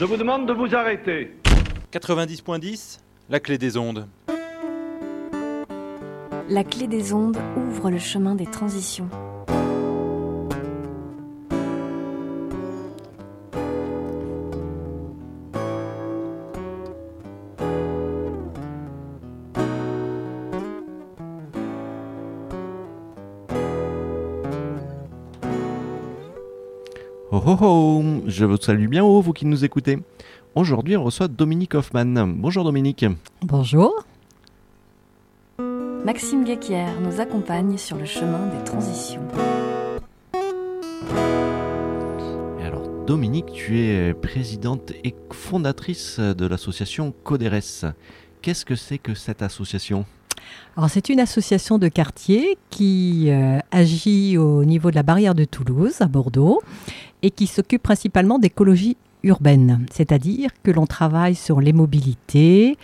Je vous demande de vous arrêter. 90.10, la clé des ondes. La clé des ondes ouvre le chemin des transitions. Je vous salue bien haut, vous qui nous écoutez. Aujourd'hui, on reçoit Dominique Hoffman. Bonjour Dominique. Bonjour. Maxime Guéquière nous accompagne sur le chemin des transitions. Et alors, Dominique, tu es présidente et fondatrice de l'association Coderes. Qu'est-ce que c'est que cette association? Alors, c'est une association de quartier qui euh, agit au niveau de la barrière de Toulouse, à Bordeaux, et qui s'occupe principalement d'écologie urbaine, c'est-à-dire que l'on travaille sur les mobilités,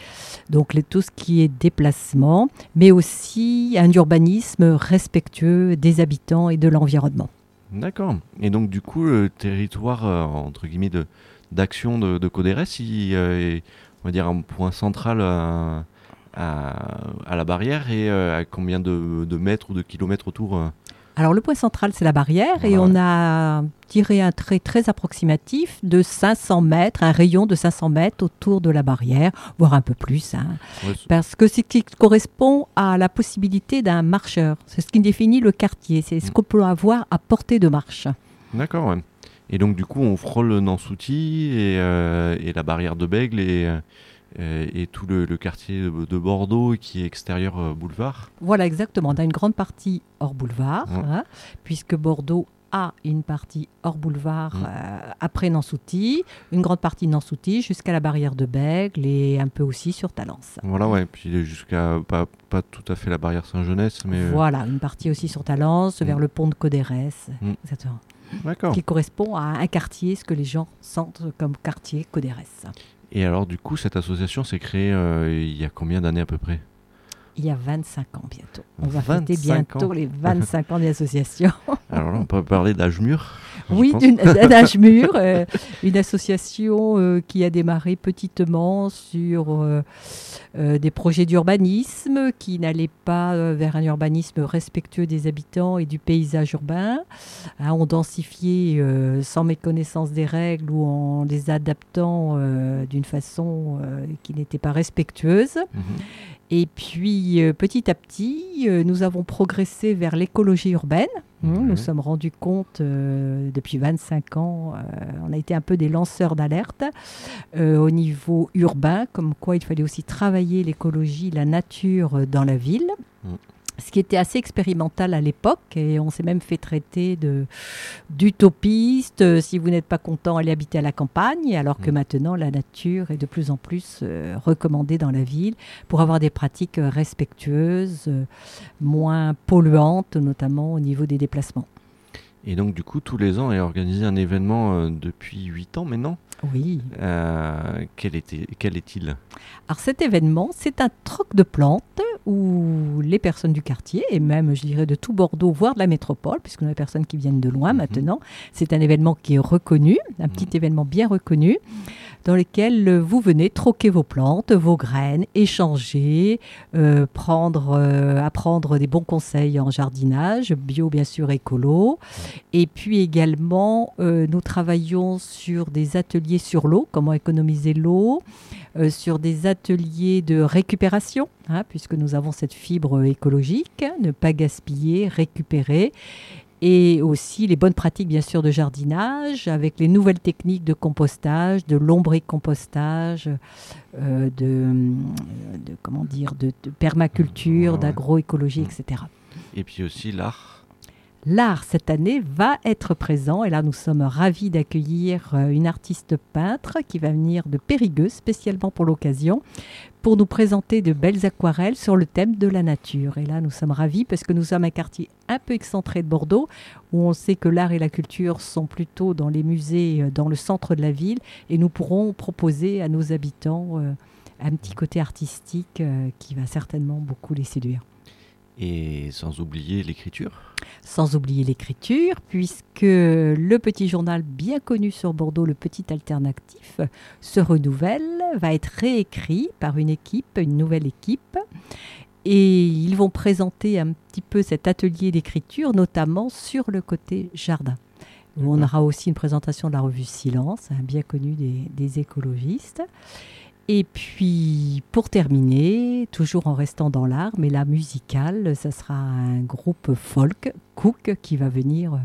donc tout ce qui est déplacement, mais aussi un urbanisme respectueux des habitants et de l'environnement. D'accord. Et donc, du coup, le territoire, euh, entre guillemets, de- d'action de, de il euh, est, on va dire, un point central à, à- la barrière et euh, à combien de, mètres ou de kilomètres autour euh Alors le point central, c'est la barrière et on a tiré un trait très approximatif de 500 mètres, un rayon de 500 mètres autour de la barrière, voire un peu plus. hein. Parce que c'est ce qui correspond à la possibilité d'un marcheur. C'est ce qui définit le quartier. C'est ce Mm. qu'on peut avoir à portée de marche. D'accord, ouais. Et donc, du coup, on frôle Nansouty et, euh, et la barrière de Bègle et, euh, et tout le, le quartier de, de Bordeaux qui est extérieur euh, boulevard. Voilà, exactement. On a une grande partie hors boulevard, Ouais. hein, puisque Bordeaux a une partie hors boulevard Mm. euh, après Nansouty, une grande partie de Nansouty jusqu'à la barrière de Bègle et un peu aussi sur Talence. Voilà, ouais. Puis jusqu'à pas, pas tout à fait la barrière Saint-Jeunesse, mais. euh, Voilà, une partie aussi sur Talence, vers Mm. le pont de Codérès, Mm. exactement. Qui correspond à un quartier, ce que les gens sentent comme quartier Codérès. Et alors, du coup, cette association s'est créée euh, il y a combien d'années à peu près? Il y a 25 ans bientôt. On va fêter 25 bientôt ans. les 25 ans de l'association. Alors là, on peut parler d'âge mûr. Oui, pense. d'une- d'un âge mûr, euh, une association euh, qui a démarré petitement sur euh, des projets d'urbanisme qui n'allaient pas vers un urbanisme respectueux des habitants et du paysage urbain. Hein, on densifiait sans méconnaissance des règles ou en les adaptant d'une façon qui n'était pas respectueuse. Mhm. Et puis, euh, petit à petit, euh, nous avons progressé vers l'écologie urbaine. Mmh, Mhm. Nous sommes rendus compte euh, depuis 25 ans, on a été un peu des lanceurs d'alerte au niveau urbain, comme quoi il fallait aussi travailler l'écologie, la nature dans la ville. Mhm. Ce qui était assez expérimental à l'époque, et on s'est même fait traiter d'utopiste. euh, Si vous n'êtes pas content, allez habiter à la campagne, alors que Mhm. maintenant la nature est de plus en plus euh, recommandée dans la ville pour avoir des pratiques euh, respectueuses, euh, moins polluantes, notamment au niveau des déplacements. Et donc, du coup, tous les ans est organisé un événement euh, depuis 8 ans maintenant? Oui. Euh, quel était- quel est-il? Alors cet événement, c'est un troc de plantes où les personnes du quartier, et même je dirais de tout Bordeaux, voire de la métropole, puisqu'on a des personnes qui viennent de loin Mhm. maintenant, c'est un événement qui est reconnu, un petit événement bien reconnu, dans lequel euh, vous venez troquer vos plantes, vos graines, échanger, euh, prendre, euh, apprendre des bons conseils en jardinage, bio bien sûr, écolo. Et puis également, nous travaillons sur des ateliers sur l'eau, comment économiser l'eau, sur des ateliers de récupération, hein, puisque nous avons cette fibre écologique, ne pas gaspiller, récupérer. Et aussi les bonnes pratiques, bien sûr, de jardinage, avec les nouvelles techniques de compostage, de lombricompostage, euh, de, de, comment dire, de, de permaculture, d'agroécologie, etc. Et puis aussi l'art. L'art cette année va être présent et là nous sommes ravis d'accueillir euh, une artiste peintre qui va venir de Périgueux spécialement pour l'occasion pour nous présenter de belles aquarelles sur le thème de la nature. Et là nous sommes ravis parce que nous sommes un quartier un peu excentré de Bordeaux où on sait que l'art et la culture sont plutôt dans les musées euh, dans le centre de la ville et nous pourrons proposer à nos habitants euh, un petit côté artistique qui va certainement beaucoup les séduire. Et sans oublier l'écriture. Sans oublier l'écriture, puisque le petit journal bien connu sur Bordeaux, le Petit Alternatif, se renouvelle, va être réécrit par une équipe, une nouvelle équipe. Et ils vont présenter un petit peu cet atelier d'écriture, notamment sur le côté jardin. Où on aura aussi une présentation de la revue Silence, hein, bien connue des, des écologistes. Et puis, pour terminer, toujours en restant dans l'art, mais la musicale, ça sera un groupe folk, Cook, qui va venir euh,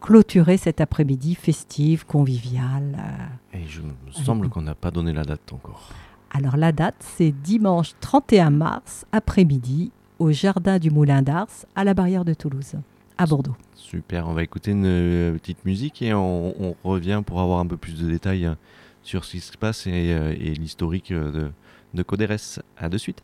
clôturer cet après-midi festif, convivial. euh. Et je me semble qu'on n'a pas donné la date encore. Alors, la date, c'est dimanche 31 mars, après-midi, au Jardin du Moulin d'Ars, à la barrière de Toulouse, à Bordeaux. Super, on va écouter une euh, petite musique et on, on revient pour avoir un peu plus de détails euh, sur ce qui se passe et, euh, l'historique euh, de, de Coderes. À de suite.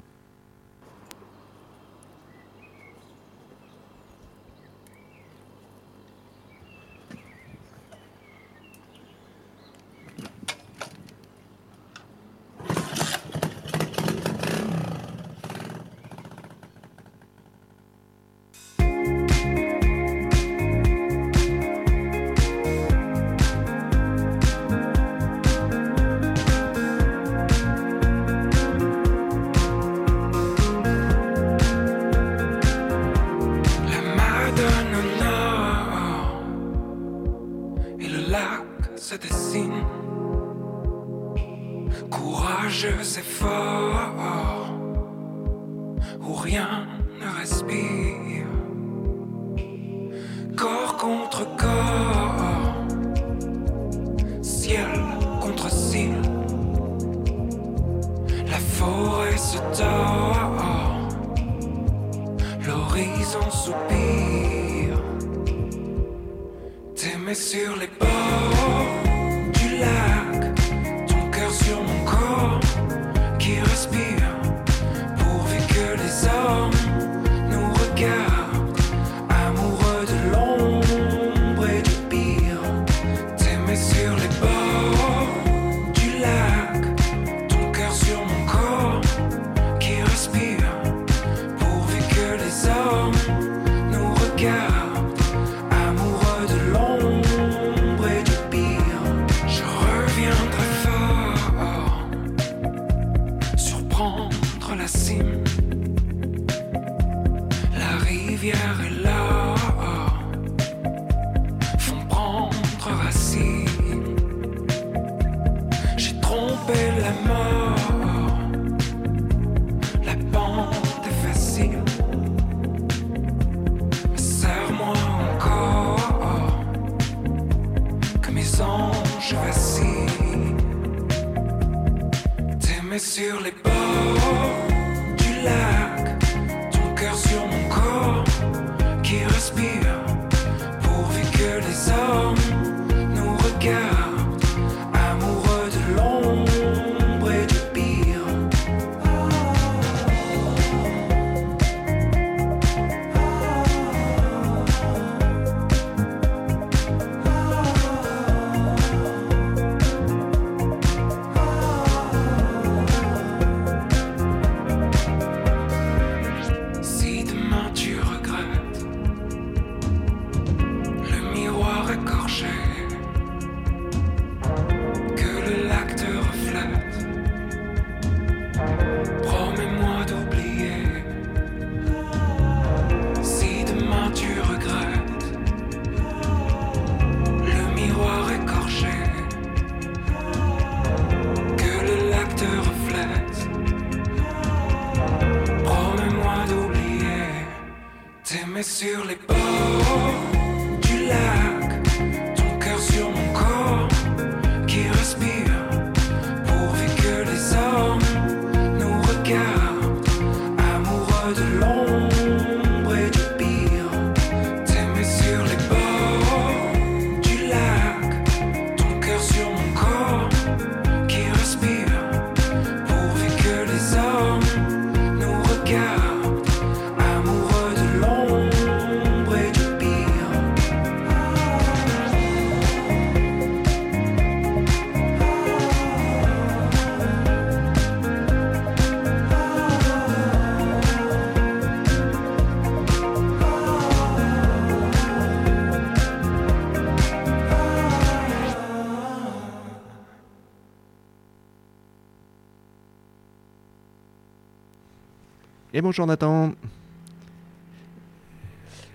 Et bonjour Nathan.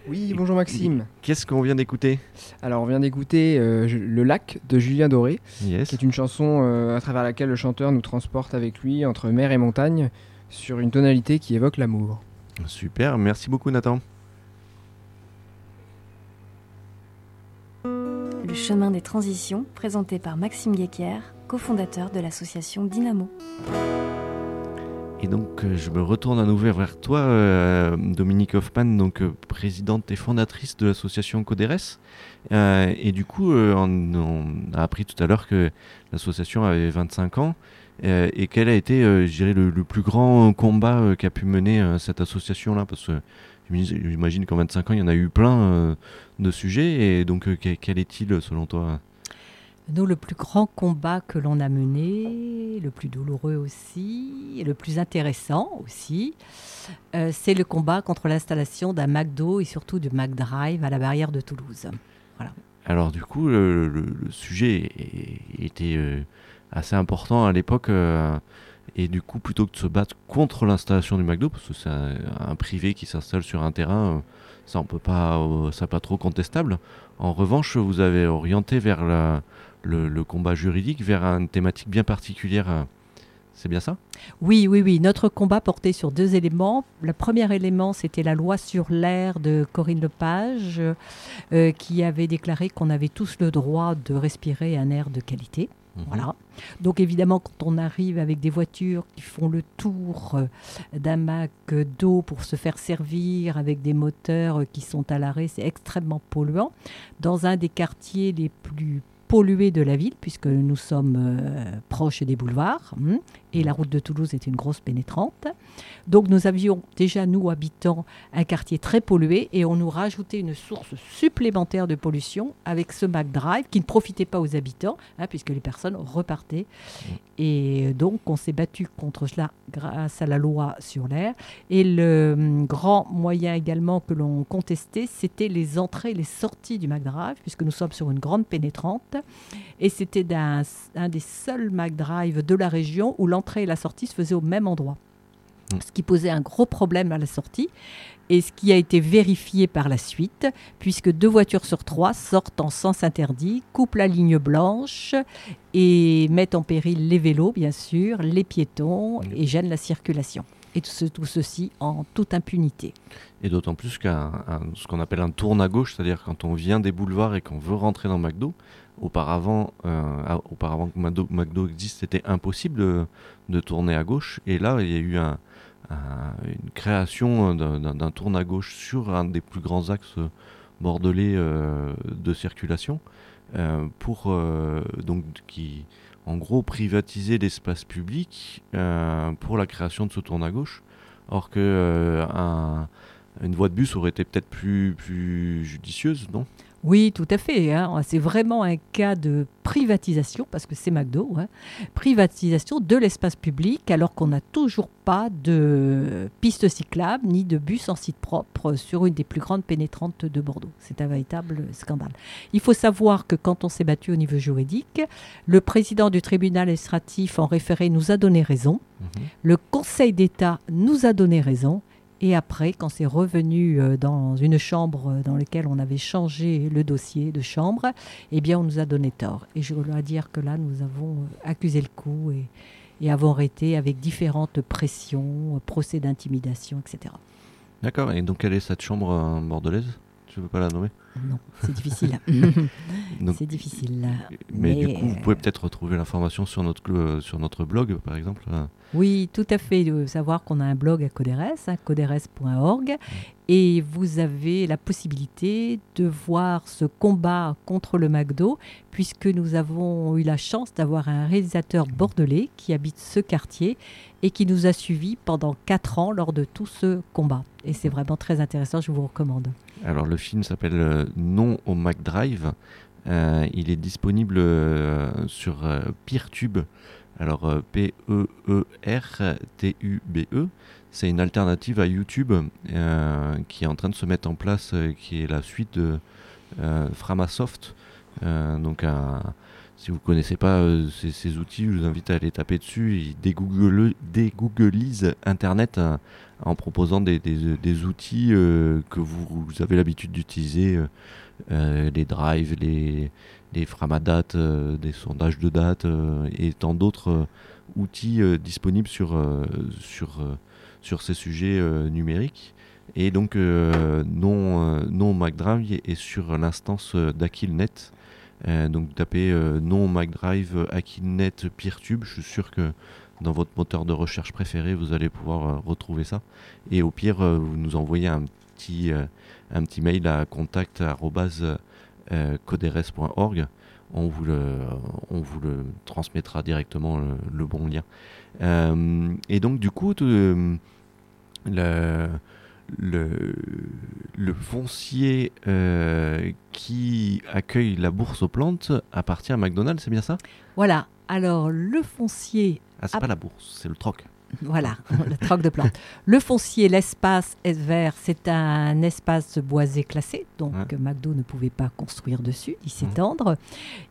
Oui, bonjour Maxime. Qu'est-ce qu'on vient d'écouter? Alors, on vient d'écouter euh, Le Lac de Julien Doré, Yes. qui est une chanson euh, à travers laquelle le chanteur nous transporte avec lui entre mer et montagne sur une tonalité qui évoque l'amour. Super, merci beaucoup Nathan. Le chemin des transitions, présenté par Maxime Guéquer, cofondateur de l'association Dynamo. Et donc euh, je me retourne à nouveau vers toi, euh, Dominique Hoffman, donc euh, présidente et fondatrice de l'association Coderes. Et du coup, on, a appris tout à l'heure que l'association avait 25 ans. et quel a été, je dirais, le, plus grand combat qu'a pu mener cette association-là? Parce que j'imagine- qu'en 25 ans, il y en a eu plein de sujets. Et donc, quel est-il selon toi Nous, le plus grand combat que l'on a mené, le plus douloureux aussi, et le plus intéressant aussi, euh, c'est le combat contre l'installation d'un McDo et surtout du McDrive à la barrière de Toulouse. Alors du coup, le, sujet était euh, assez important à l'époque. euh, et du coup, plutôt que de se battre contre l'installation du McDo, parce que c'est un, privé qui s'installe sur un terrain, ça on peut pas, pas trop contestable. En revanche, vous avez orienté vers la- le, le combat juridique, vers une thématique bien particulière. euh, C'est bien ça? Oui, oui, oui. Notre combat portait sur deux éléments. Le premier élément, c'était la loi sur l'air de Corinne Lepage, euh, qui avait déclaré qu'on avait tous le droit de respirer un air de qualité. Mhm. Voilà. Donc évidemment, quand on arrive avec des voitures qui font le tour euh, d'un Mac d'eau pour se faire servir avec des moteurs qui sont à l'arrêt, c'est extrêmement polluant. Dans un des quartiers les plus pollués de la ville, puisque nous sommes euh, proches des boulevards, hum, et la route de Toulouse est une grosse pénétrante. Donc nous avions déjà, nous, habitants, un quartier très pollué, et on nous rajoutait une source supplémentaire de pollution avec ce McDrive qui ne profitait pas aux habitants, hein, puisque les personnes repartaient. Et donc, on s'est battu contre cela grâce à la loi sur l'air. Et le hum, grand moyen également que l'on contestait, c'était les entrées et les sorties du McDrive, puisque nous sommes sur une grande pénétrante. Et c'était un des seuls McDrive de la région où l'entrée et la sortie se faisaient au même endroit. Mm. Ce qui posait un gros problème à la sortie. Et ce qui a été vérifié par la suite, puisque deux voitures sur trois sortent en sens interdit, coupent la ligne blanche et mettent en péril les vélos, bien sûr, les piétons et gênent la circulation. Et tout, ce- tout ceci en toute impunité. Et d'autant plus qu'un un- ce qu'on appelle un tourne à gauche, c'est-à-dire quand on vient des boulevards et qu'on veut rentrer dans McDo, auparavant, euh, auparavant que McDo, existe, c'était impossible de, de tourner à gauche. Et là, il y a eu un- un- une création d'un- tourne à gauche sur un des plus grands axes bordelais euh, de circulation euh, pour donc qui en gros privatiser l'espace public pour la création de ce tourne à gauche. Or que un- une voie de bus aurait été peut-être plus, plus judicieuse, non? Oui, tout à fait. hein. C'est vraiment un cas de privatisation, parce que c'est McDo, hein. privatisation de l'espace public, alors qu'on n'a toujours pas de piste cyclable ni de bus en site propre sur une des plus grandes pénétrantes de Bordeaux. C'est un véritable scandale. Il faut savoir que quand on s'est battu au niveau juridique, le président du tribunal administratif en référé nous a donné raison. Le Conseil d'État nous a donné raison. Et après, quand c'est revenu euh, dans une chambre dans laquelle on avait changé le dossier de chambre, eh bien, on nous a donné tort. Et je dois dire que là, nous avons euh, accusé le coup et, et avons arrêté avec différentes pressions, euh, procès d'intimidation, etc. D'accord. Et donc, quelle est cette chambre euh, bordelaise Tu veux pas la nommer Non, c'est difficile. C'est difficile. mais, du mais, coup, vous euh, pouvez peut-être retrouver l'information sur notre, euh, sur notre blog, par exemple. euh. Oui, tout à fait. De savoir qu'on a un blog à Coderes, hein, coderes.org, et vous avez la possibilité de voir ce combat contre le McDo, puisque nous avons eu la chance d'avoir un réalisateur bordelais qui habite ce quartier et qui nous a suivis pendant quatre ans lors de tout ce combat. Et c'est vraiment très intéressant, je vous recommande. Alors, le film s'appelle euh, Non au McDrive. Euh, il est disponible euh, sur Peertube. Alors, P-E-E-R-T-U-B-E. C'est une alternative à YouTube euh, qui est en train de se mettre en place, euh, qui est la suite de euh, Framasoft. Donc, si vous connaissez pas ces, outils, je vous invite à aller taper dessus. Ils dégooglisent Internet en proposant des, des- des outils que vous, avez l'habitude d'utiliser, les drives, les, les framadat, euh, des sondages de date euh, et tant d'autres outils disponibles sur, sur ces sujets euh, numériques. Et donc, euh, non, euh, non MacDrive est sur l'instance d'Akilnet. Donc, tapez non MacDrive Akilnet PeerTube. Je suis sûr que dans votre moteur de recherche préféré, vous allez pouvoir retrouver ça. Et au pire, vous nous envoyez un petit, un petit mail à contact.coderes.org. On vous, le, on vous le transmettra directement le, bon lien. Et donc, du coup, le, le, le foncier euh, qui accueille la bourse aux plantes appartient à McDonald's, c'est bien ça? Voilà. Alors, le foncier Ah, c'est pas la bourse, c'est le troc. Voilà, le troc de plantes. Le foncier, l'espace est vert, c'est un espace boisé classé, donc Ouais. McDo ne pouvait pas construire dessus, ni s'étendre.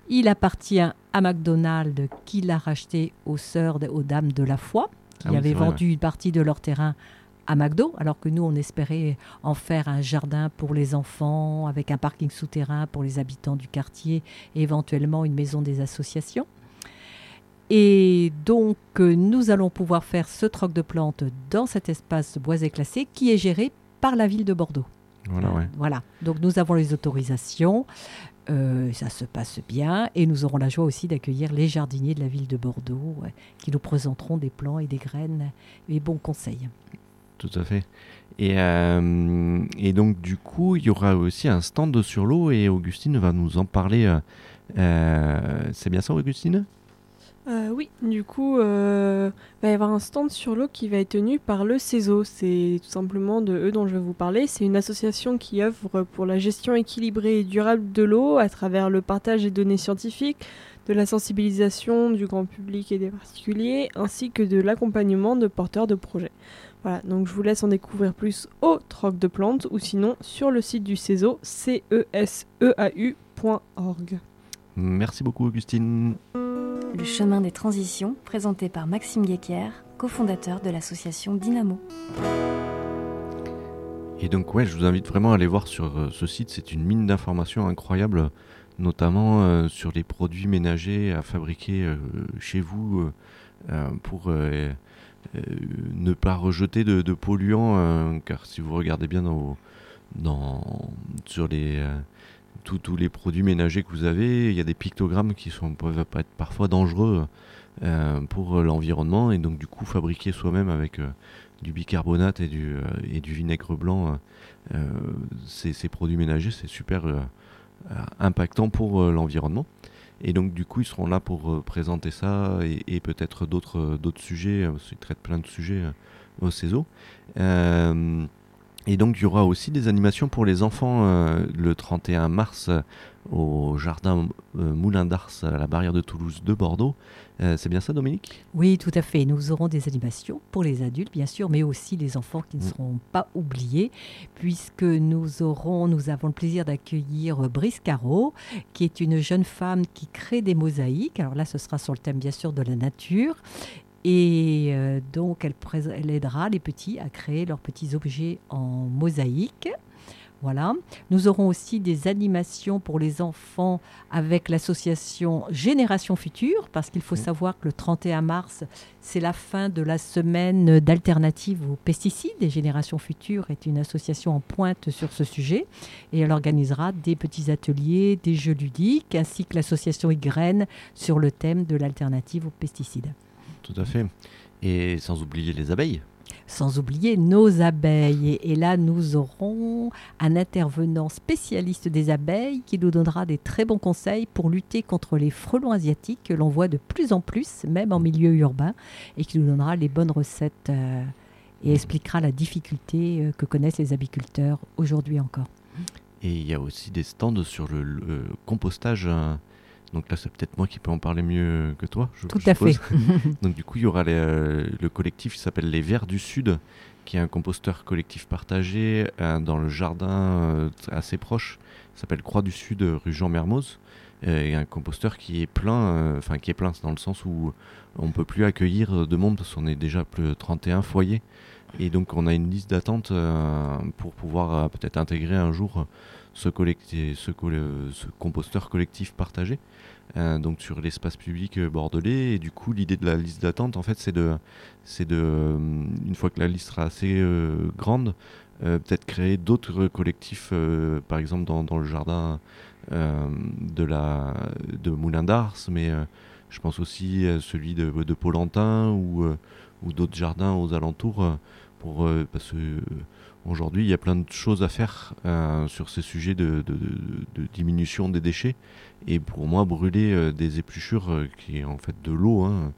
Il appartient à McDonald's qui l'a racheté aux sœurs, aux dames de la foi, qui Ah oui, avaient vrai, vendu une partie de leur terrain à McDo, alors que nous, on espérait en faire un jardin pour les enfants, avec un parking souterrain pour les habitants du quartier, et éventuellement une maison des associations. Et donc, euh, nous allons pouvoir faire ce troc de plantes dans cet espace boisé classé qui est géré par la ville de Bordeaux. Voilà, ouais. Voilà. Donc, nous avons les autorisations. euh, ça se passe bien. Et nous aurons la joie aussi d'accueillir les jardiniers de la ville de Bordeaux ouais, qui nous présenteront des plants et des graines et bons conseils. Tout à fait. Et, euh, et donc, du coup, il y aura aussi un stand sur l'eau et Augustine va nous en parler. euh, euh, c'est bien ça, Augustine? Oui, du coup, euh, va y avoir un stand sur l'eau qui va être tenu par le CESO. C'est tout simplement de eux dont je vais vous parler. C'est une association qui œuvre pour la gestion équilibrée et durable de l'eau à travers le partage des données scientifiques, de la sensibilisation du grand public et des particuliers, ainsi que de l'accompagnement de porteurs de projets. Voilà, donc je vous laisse en découvrir plus au Troc de Plantes ou sinon sur le site du CESO, E ceseau.org. Merci beaucoup, Augustine. Le chemin des transitions, présenté par Maxime Guéquer, cofondateur de l'association Dynamo. Et donc, ouais, je vous invite vraiment à aller voir sur euh, ce site. C'est une mine d'informations incroyable, notamment euh, sur les produits ménagers à fabriquer euh, chez vous euh, pour ne pas rejeter de, polluants. euh, car si vous regardez bien sur euh, tous- les produits ménagers que vous avez, il y a des pictogrammes qui peuvent être parfois dangereux euh, pour l'environnement. Et donc, du coup, fabriquer soi-même avec euh, du bicarbonate et du, euh, vinaigre blanc, euh, euh, ces, ces produits ménagers, c'est super euh, euh, impactant pour euh, l'environnement. Et donc du coup, ils seront là pour euh, présenter ça et, peut-être d'autres euh, sujets, euh, parce qu'ils traitent plein de sujets euh, au CESO. Et donc il y aura aussi des animations pour les enfants euh, le 31 mars euh, au jardin euh, Moulin d'Ars à la barrière de Toulouse de Bordeaux. C'est bien ça Dominique? Oui, tout à fait. Nous aurons des animations pour les adultes, bien sûr, mais aussi les enfants qui ne Mm. seront pas oubliés, puisque nous aurons, nous avons le plaisir d'accueillir Brice Caro, qui est une jeune femme qui crée des mosaïques. Alors là, ce sera sur le thème, bien sûr, de la nature. Et euh, donc, elle, aidera les petits à créer leurs petits objets en mosaïque. Voilà. Nous aurons aussi des animations pour les enfants avec l'association Génération Future, parce qu'il faut Mhm. savoir que le 31 mars, c'est la fin de la semaine d'alternatives aux pesticides. Et Génération Future est une association en pointe sur ce sujet. Et elle organisera des petits ateliers, des jeux ludiques, ainsi que l'association Ygraine sur le thème de l'alternative aux pesticides. Tout à fait. Et sans oublier les abeilles. Sans oublier nos abeilles. Et, et là, nous aurons un intervenant spécialiste des abeilles qui nous donnera des très bons conseils pour lutter contre les frelons asiatiques que l'on voit de plus en plus, même en milieu urbain, et qui nous donnera les bonnes recettes euh, et expliquera la difficulté euh, que connaissent les apiculteurs aujourd'hui encore. Et il y a aussi des stands sur le, le compostage. hein. Donc là, c'est peut-être moi qui peux en parler mieux que toi. je- Tout je à fait. suppose. Donc du coup, il y aura les, euh, le collectif qui s'appelle Les Verts du Sud, qui est un composteur collectif partagé euh, dans le jardin euh, assez proche. S'appelle Croix du Sud, rue Jean Mermoz. et un composteur qui est plein, enfin qui est plein, c'est dans le sens où on peut plus accueillir de monde parce qu'on est déjà plus de 31 foyers. Et donc on a une liste d'attente euh, pour pouvoir euh, peut-être intégrer un jour euh, ce, ce, ce composteur collectif partagé. donc sur l'espace public bordelais et du coup l'idée de la liste d'attente en fait c'est de c'est de une fois que la liste sera assez grande peut-être créer d'autres collectifs par exemple dans, le jardin de la de Moulin d'Ars mais je pense aussi à celui de, de Paulentin ou ou d'autres jardins aux alentours pour euh, parce que euh, aujourd'hui il y a plein de choses à faire euh, sur ces sujets de, de- de- de diminution des déchets et pour moi brûler des épluchures qui est en fait de l'eau hein,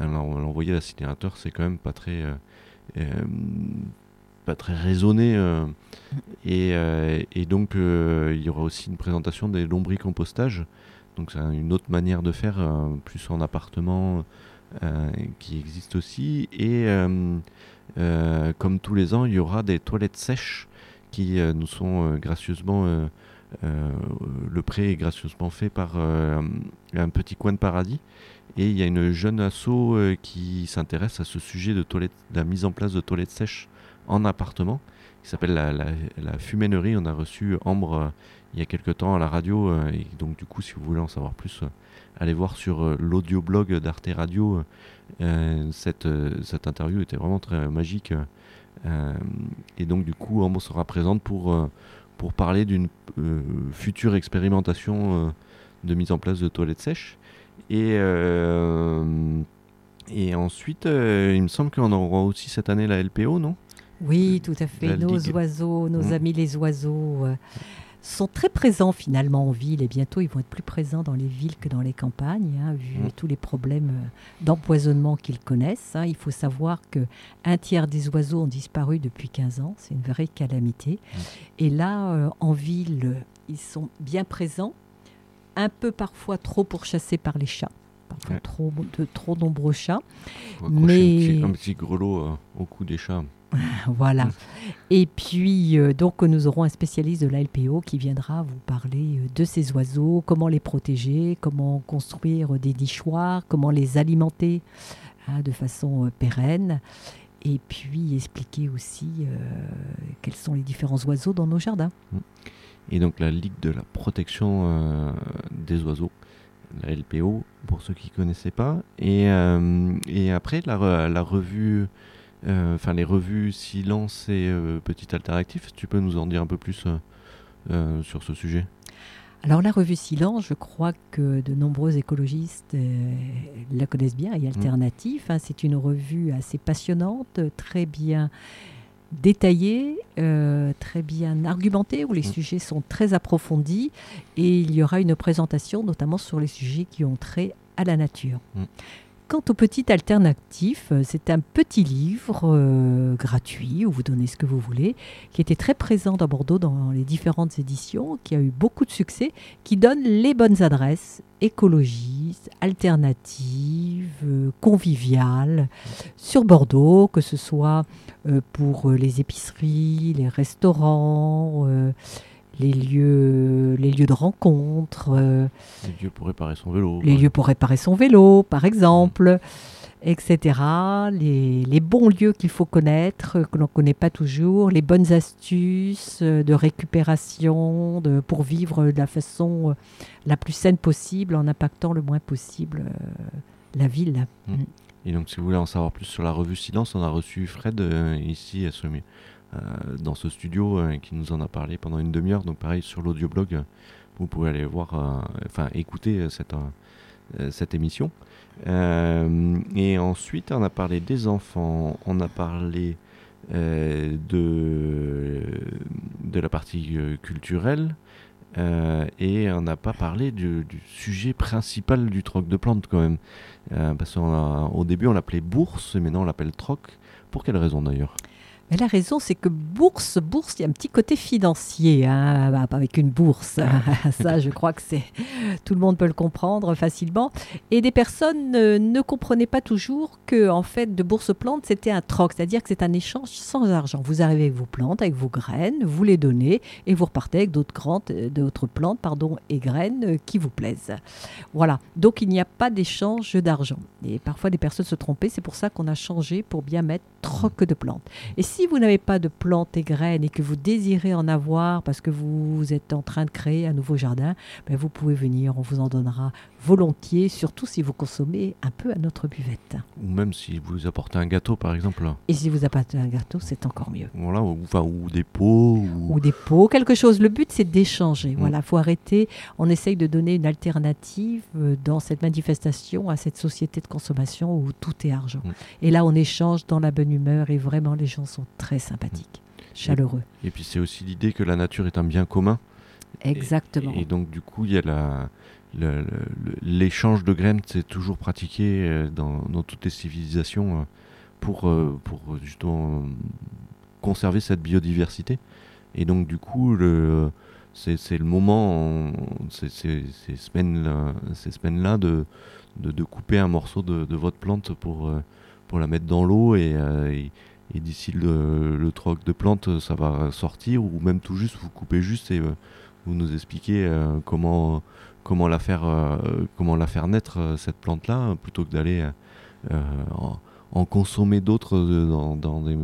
l'envoyer à l'incinérateur c'est quand même pas très euh, pas très raisonné euh, et, euh, et donc il y aura aussi une présentation des lombricompostages. Donc c'est une autre manière de faire plus en appartement qui existe aussi. Et comme tous les ans il y aura des toilettes sèches qui euh, nous sont euh, gracieusement euh, euh, le prêt est gracieusement fait par euh, un petit coin de paradis et il y a une jeune asso euh, qui s'intéresse à ce sujet de, toilettes, de la mise en place de toilettes sèches en appartement qui s'appelle la, la. On a reçu Ambre euh, il y a quelque temps à la radio euh, et donc du coup si vous voulez en savoir plus euh, allez voir sur euh, l'audioblog d'Arte Radio cette, cette interview était vraiment très magique et donc du coup Ambre sera présente pour, pour parler d'une future expérimentation de mise en place de toilettes sèches et, euh, et ensuite euh, il me semble qu'on aura aussi cette année la LPO non? Oui, tout à fait. La Nos Ligue. oiseaux, nos Mm. amis les oiseaux, euh, sont très présents finalement en ville et bientôt ils vont être plus présents dans les villes que dans les campagnes, hein, vu Mm. tous les problèmes euh, d'empoisonnement qu'ils connaissent. hein. Il faut savoir que un tiers des oiseaux ont disparu depuis 15 ans, c'est une vraie calamité. Et là, euh, en ville, ils sont bien présents, un peu parfois trop pourchassés par les chats. Parfois Ouais. trop, de trop nombreux chats. On va Mais- un, petit, un petit grelot euh, au cou des chats Voilà. Et puis, euh, donc, nous aurons un spécialiste de la LPO qui viendra vous parler euh, de ces oiseaux, comment les protéger, comment construire des nichoirs, comment les alimenter hein, de façon euh, pérenne. Et puis expliquer aussi euh, quels sont les différents oiseaux dans nos jardins. et donc la Ligue de la protection euh, des oiseaux, la LPO, pour ceux qui ne connaissaient pas. Et, euh, après, la, re- la revue, euh, enfin les revues Silence et euh, Petit Alternatif, tu peux nous en dire un peu plus euh, euh, sur ce sujet? Alors la revue Silence, je crois que de nombreux écologistes euh, la connaissent bien et Alternatif. hein, c'est une revue assez passionnante, très bien détaillée, euh, très bien argumentée, où les Mm. sujets sont très approfondis et il y aura une présentation notamment sur les sujets qui ont trait à la nature. Mm. Quant au petit alternatif, euh, c'est un petit livre euh, gratuit où vous donnez ce que vous voulez, qui était très présent à Bordeaux dans les différentes éditions, qui a eu beaucoup de succès, qui donne les bonnes adresses écologistes, alternatives, euh, conviviales sur Bordeaux, que ce soit pour les épiceries, les restaurants, les, lieux, les lieux de rencontre. euh, Les lieux pour réparer son vélo. les par lieux pour réparer son vélo, par exemple, etc. Les, les bons lieux qu'il faut connaître, euh, que l'on ne connaît pas toujours, les bonnes astuces euh, de récupération de, pour vivre de la façon la plus saine possible en impactant le moins possible euh, la ville. Et donc, si vous voulez en savoir plus sur la revue Silence, on a reçu Fred euh, ici à ce- euh, dans ce studio euh, qui nous en a parlé pendant une demi-heure. Donc, pareil, sur l'audioblog, euh, vous pouvez aller voir, euh, enfin, écouter euh, cette, euh, euh, cette émission. Euh, et ensuite, on a parlé des enfants, on a parlé euh, de, de la partie euh, culturelle. euh, et on n'a pas parlé du, sujet principal du troc de plantes quand même. Euh, parce qu'au début on l'appelait bourse, et maintenant on l'appelle troc. Pour quelle raison d'ailleurs? Mais la raison, c'est que bourse, bourse, il y a un petit côté financier, hein, bah, avec une bourse. Ça, je crois que c'est tout le monde peut le comprendre facilement. Et des personnes euh, ne comprenaient pas toujours que, en fait, de bourse plante, c'était un troc, c'est-à-dire que c'est un échange sans argent. Vous arrivez avec vos plantes, avec vos graines, vous les donnez, et vous repartez avec d'autres plantes, euh, d'autres plantes, pardon, et graines euh, qui vous plaisent. Voilà. Donc il n'y a pas d'échange d'argent. Et parfois des personnes se trompaient. C'est pour ça qu'on a changé pour bien mettre troc de plantes. Et si vous n'avez pas de plantes et graines et que vous désirez en avoir parce que vous êtes en train de créer un nouveau jardin, ben vous pouvez venir, on vous en donnera volontiers, surtout si vous consommez un peu à notre buvette. Ou même si vous apportez un gâteau, par exemple. Et si vous apportez un gâteau, c'est encore mieux. Voilà, ou, enfin, ou des pots. Ou... Ou des pots, quelque chose. Le but, c'est d'échanger. Mm. Voilà, faut arrêter. On essaye de donner une alternative euh, dans cette manifestation à cette société de consommation où tout est argent. Mm. Et là, on échange dans la bonne humeur et vraiment, les gens sont très sympathiques, chaleureux. Et puis c'est aussi l'idée que la nature est un bien commun. Exactement. Et, et donc du coup, il y a la, l'échange de graines, c'est toujours pratiqué euh, dans, dans toutes les civilisations euh, pour, euh, pour justement conserver cette biodiversité. Et donc du coup, c'est, le moment, ces semaines-là, ces semaines-là de, de, couper un morceau de, votre plante pour, pour la mettre dans l'eau et, d'ici le, troc de plante, ça va sortir ou même tout juste, vous coupez juste et vous nous expliquez comment, comment, la faire, euh, comment la faire naître, euh, cette plante-là, plutôt que d'aller euh, en, en consommer d'autres dans, dans des,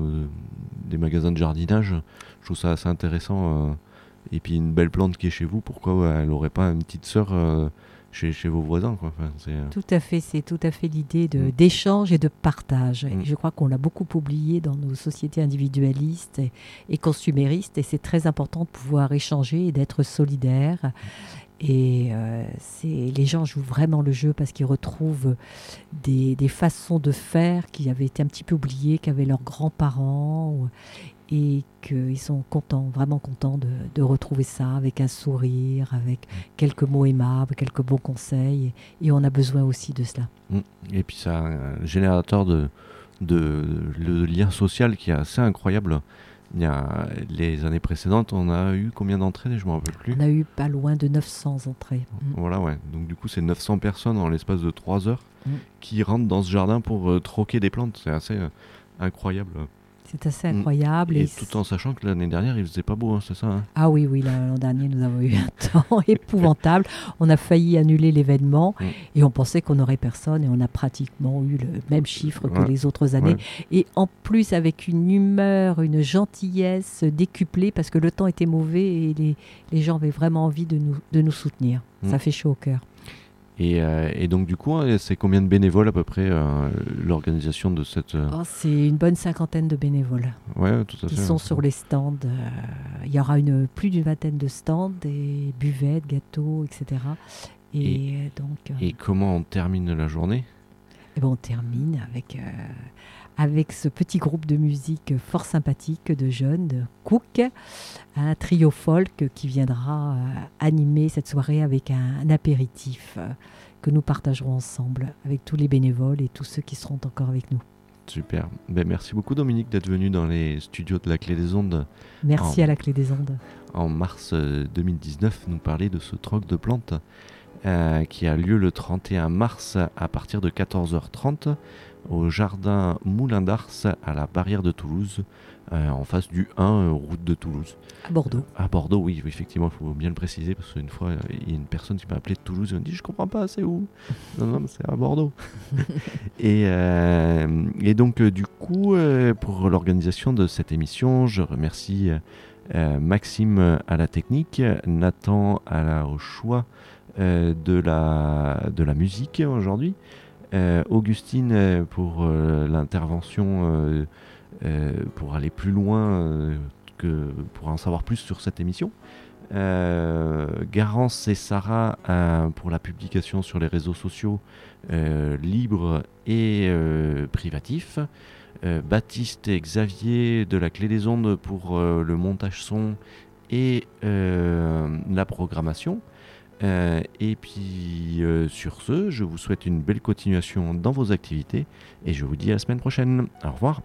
des magasins de jardinage. Je trouve ça assez intéressant. et puis une belle plante qui est chez vous, pourquoi elle n'aurait pas une petite sœur chez, chez vos voisins quoi. Enfin, c'est, euh, Tout à fait, c'est tout à fait l'idée de, Mm. d'échange et de partage. Et Mm. je crois qu'on l'a beaucoup oublié dans nos sociétés individualistes et, et consuméristes, et c'est très important de pouvoir échanger et d'être solidaire. Et euh, les gens jouent vraiment le jeu parce qu'ils retrouvent des, des façons de faire qui avaient été un petit peu oubliées, qu'avaient leurs grands-parents, et qu'ils sont contents, vraiment contents de, de retrouver ça avec un sourire, avec quelques mots aimables, quelques bons conseils. Et on a besoin aussi de cela. Mm. Et puis c'est un générateur de, de, le lien social qui est assez incroyable. Il y a, les années précédentes, on a eu combien d'entrées Je ne me rappelle plus. On a eu pas loin de 900 entrées. Mm. Voilà, ouais. Donc du coup, c'est 900 personnes en l'espace de 3 heures Mm. qui rentrent dans ce jardin pour euh, troquer des plantes. C'est assez euh, incroyable. C'est assez Mm. incroyable. Et, et tout en sachant que l'année dernière, il faisait pas beau, hein, c'est ça hein? Ah oui, oui, l'an dernier, nous avons eu un temps épouvantable. On a failli annuler l'événement Mm. et on pensait qu'on n'aurait personne et on a pratiquement eu le même chiffre que Ouais. les autres années. Ouais. Et en plus, avec une humeur, une gentillesse décuplée parce que le temps était mauvais et les, les gens avaient vraiment envie de nous, de nous soutenir. Mm. Ça fait chaud au cœur. Et, euh, et donc du coup, euh, c'est combien de bénévoles à peu près euh, l'organisation de cette... euh, Oh, C'est une bonne cinquantaine de bénévoles. Ouais, tout à qui fait. sont sur les stands. il y aura une, plus d'une vingtaine de stands, des buvettes, gâteaux, etc. Et, donc, Et comment on termine la journée? Eh ben, on termine avec, avec ce petit groupe de musique fort sympathique de jeunes, de Cook, un trio folk qui viendra euh, animer cette soirée avec un, un apéritif euh, que nous partagerons ensemble avec tous les bénévoles et tous ceux qui seront encore avec nous. Super. Ben, merci beaucoup Dominique d'être venu dans les studios de la Clé des Ondes Merci à la clé des ondes. en mars euh, 2019 nous parler de ce troc de plantes euh, qui a lieu le 31 mars à partir de 14h30 au jardin Moulin d'Ars à la barrière de Toulouse euh, en face du 1 euh, route de Toulouse. À Bordeaux. À Bordeaux, oui, effectivement, il faut bien le préciser parce qu'une fois, euh, il y a une personne qui m'a appelé de Toulouse et m'a dit Je comprends pas, c'est où? Non, non, mais c'est à Bordeaux. et, euh, et donc, euh, du coup, euh, pour l'organisation de cette émission, je remercie euh, Maxime à la technique, Nathan à la, au choix euh, de, la, de la musique aujourd'hui, euh, Augustine euh, pour euh, l'intervention. euh, euh, pour aller plus loin euh, pour en savoir plus sur cette émission. Euh, Garance et Sarah euh, pour la publication sur les réseaux sociaux euh, libres et euh, privatifs. Euh, Baptiste et Xavier de la Clé des Ondes pour euh, le montage son et euh, la programmation. Euh, et puis euh, sur ce, je vous souhaite une belle continuation dans vos activités et je vous dis à la semaine prochaine. Au revoir.